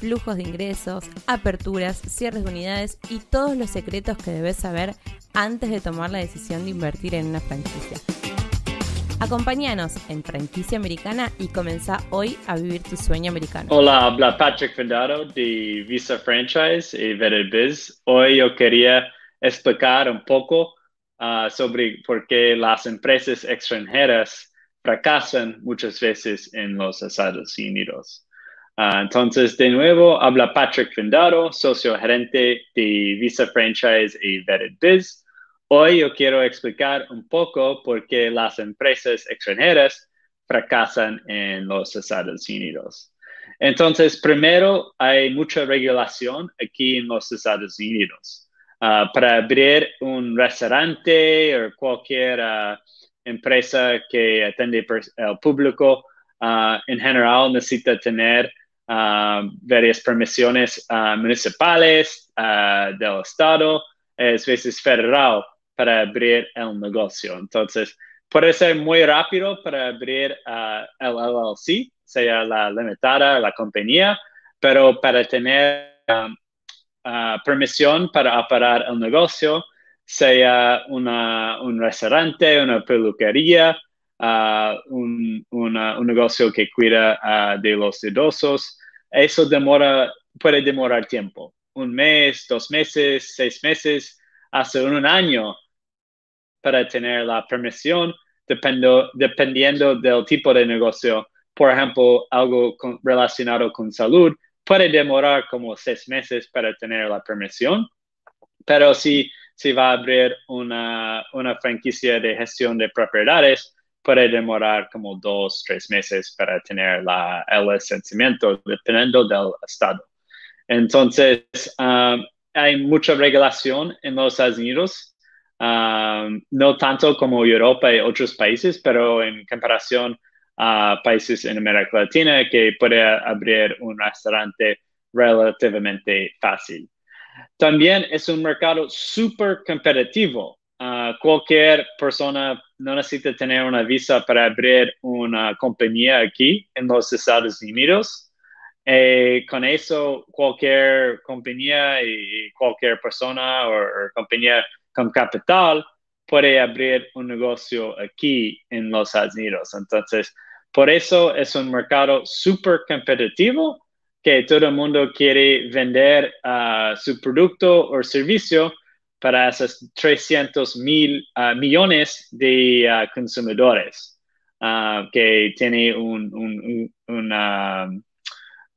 flujos de ingresos, aperturas, cierres de unidades y todos los secretos que debes saber antes de tomar la decisión de invertir en una franquicia. Acompáñanos en Franquicia Americana y comenzá hoy a vivir tu sueño americano. Hola, habla Patrick Vendado de Visa Franchise y Biz. Hoy yo quería explicar un poco uh, sobre por qué las empresas extranjeras fracasan muchas veces en los Estados Unidos. Uh, entonces, de nuevo, habla Patrick Vendado, socio gerente de Visa Franchise y Vetted Biz. Hoy yo quiero explicar un poco por qué las empresas extranjeras fracasan en los Estados Unidos. Entonces, primero, hay mucha regulación aquí en los Estados Unidos. Uh, para abrir un restaurante o cualquier uh, empresa que atiende al público, en general necesita tener varias permisiones municipales del Estado, es veces federal para abrir el negocio. Entonces, puede ser muy rápido para abrir el LLC, sea la limitada, la compañía, pero para tener uh, permisión para operar el negocio, sea una, un restaurante, una peluquería, uh, un, un, negocio que cuida de los idosos, eso demora, puede demorar tiempo, un mes, dos meses, seis meses, hasta un año para tener la permisión dependo, dependiendo del tipo de negocio. Por ejemplo, algo relacionado con salud puede demorar como seis meses para tener la permisión, pero si, si va a abrir una, una franquicia de gestión de propiedades, puede demorar como dos, tres meses para tener la, el licenciamiento, dependiendo del estado. Entonces, um, hay mucha regulación en los Estados Unidos Um, no tanto como Europa y otros países, pero en comparación a países en América Latina que puede abrir un restaurante relativamente fácil. También es un mercado súper competitivo. Uh, cualquier persona no necesita tener una visa para abrir una compañía aquí en los Estados Unidos. Eh, con eso, cualquier compañía y cualquier persona o compañía con capital puede abrir un negocio aquí en los Estados Unidos. Entonces, por eso es un mercado súper competitivo que todo el mundo quiere vender uh, su producto o servicio para esos 300 mil uh, millones de uh, consumidores que tiene un, un, un,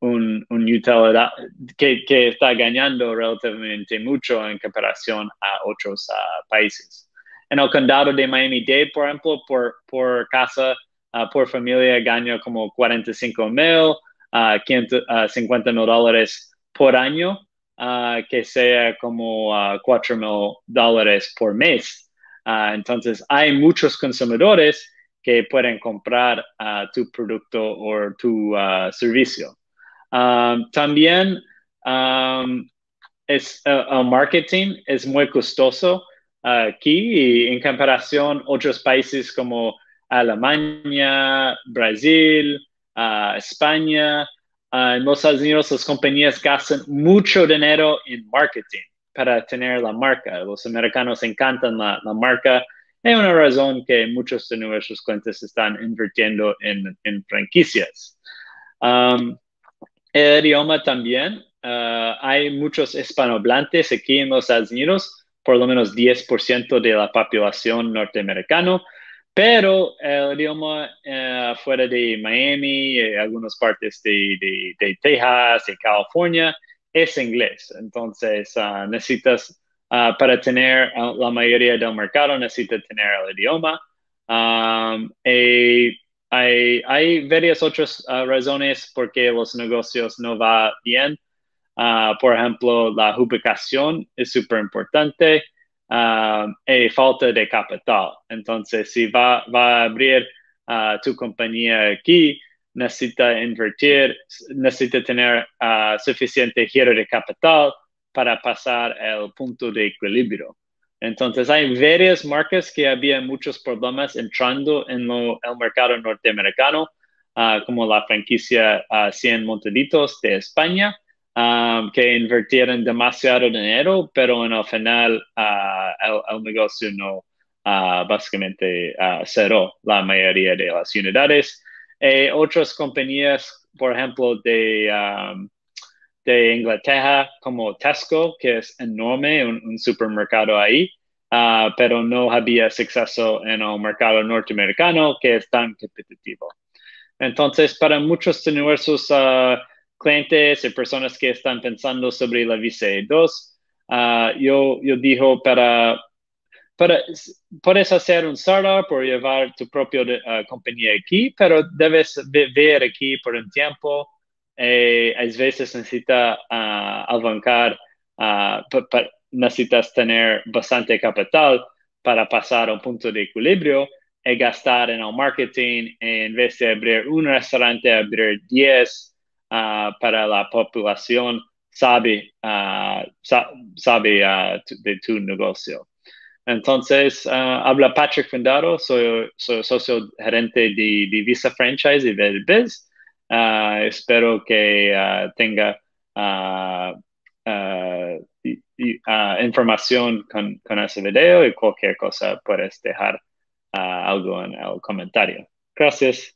un, utilidad que, que, está ganando relativamente mucho en comparación a otros países. En el condado de Miami-Dade, por ejemplo, por, por casa, por familia, gana como 45 mil, uh, 50 mil dólares por año, uh, que sea como 4 mil dólares por mes. entonces, hay muchos consumidores que pueden comprar tu producto o tu servicio. También es, uh, el marketing es muy costoso uh, aquí y en comparación a otros países como Alemania, Brasil, España. en los Estados Unidos las compañías gastan mucho dinero en marketing para tener la marca. Los americanos encantan la, marca. Hay una razón que muchos de nuestros clientes están invirtiendo en, franquicias. Um, el idioma también. Uh, hay muchos hispanohablantes aquí en los Estados Unidos, por lo menos 10% de la población norteamericana, pero el idioma uh, fuera de Miami y algunas partes de, de, Texas y California es inglés. Entonces, uh, necesitas, para tener la mayoría del mercado, necesitas tener el idioma. Um, hay, hay varias otras uh, razones por qué los negocios no van bien. por ejemplo, la ubicación es súper importante y falta de capital. Entonces, si va, va a abrir tu compañía aquí, necesita invertir, necesita tener suficiente giro de capital para pasar el punto de equilibrio. Entonces, hay varias marcas que había muchos problemas entrando en el mercado norteamericano, ah, como la franquicia 100 ah, Montaditos de España, ah, que invirtieron demasiado dinero, pero en el final el, negocio no básicamente cerró la mayoría de las unidades. Eh, otras compañías, por ejemplo, de de Inglaterra como Tesco, que es enorme, un, supermercado ahí, ah, pero no había éxito en el mercado norteamericano que es tan competitivo. Entonces, para muchos nuestros uh, clientes y personas que están pensando sobre la Visa 2, uh, yo, yo digo para, para, puedes hacer un startup o llevar tu propia compañía aquí, pero debes ver aquí por un tiempo. Eh, a veces necesita uh, necesitas tener bastante capital para pasar a un punto de equilibrio y gastar en el marketing. En vez de abrir un restaurante, abrir 10 ah, para la población sabe, sabe de tu negocio. Entonces, habla Patrick Fundaro, soy, socio gerente de, Visa Franchise y Biz. Ah, espero que ah, tenga ah, información con, ese video y cualquier cosa puedes dejar algo en el comentario. Gracias.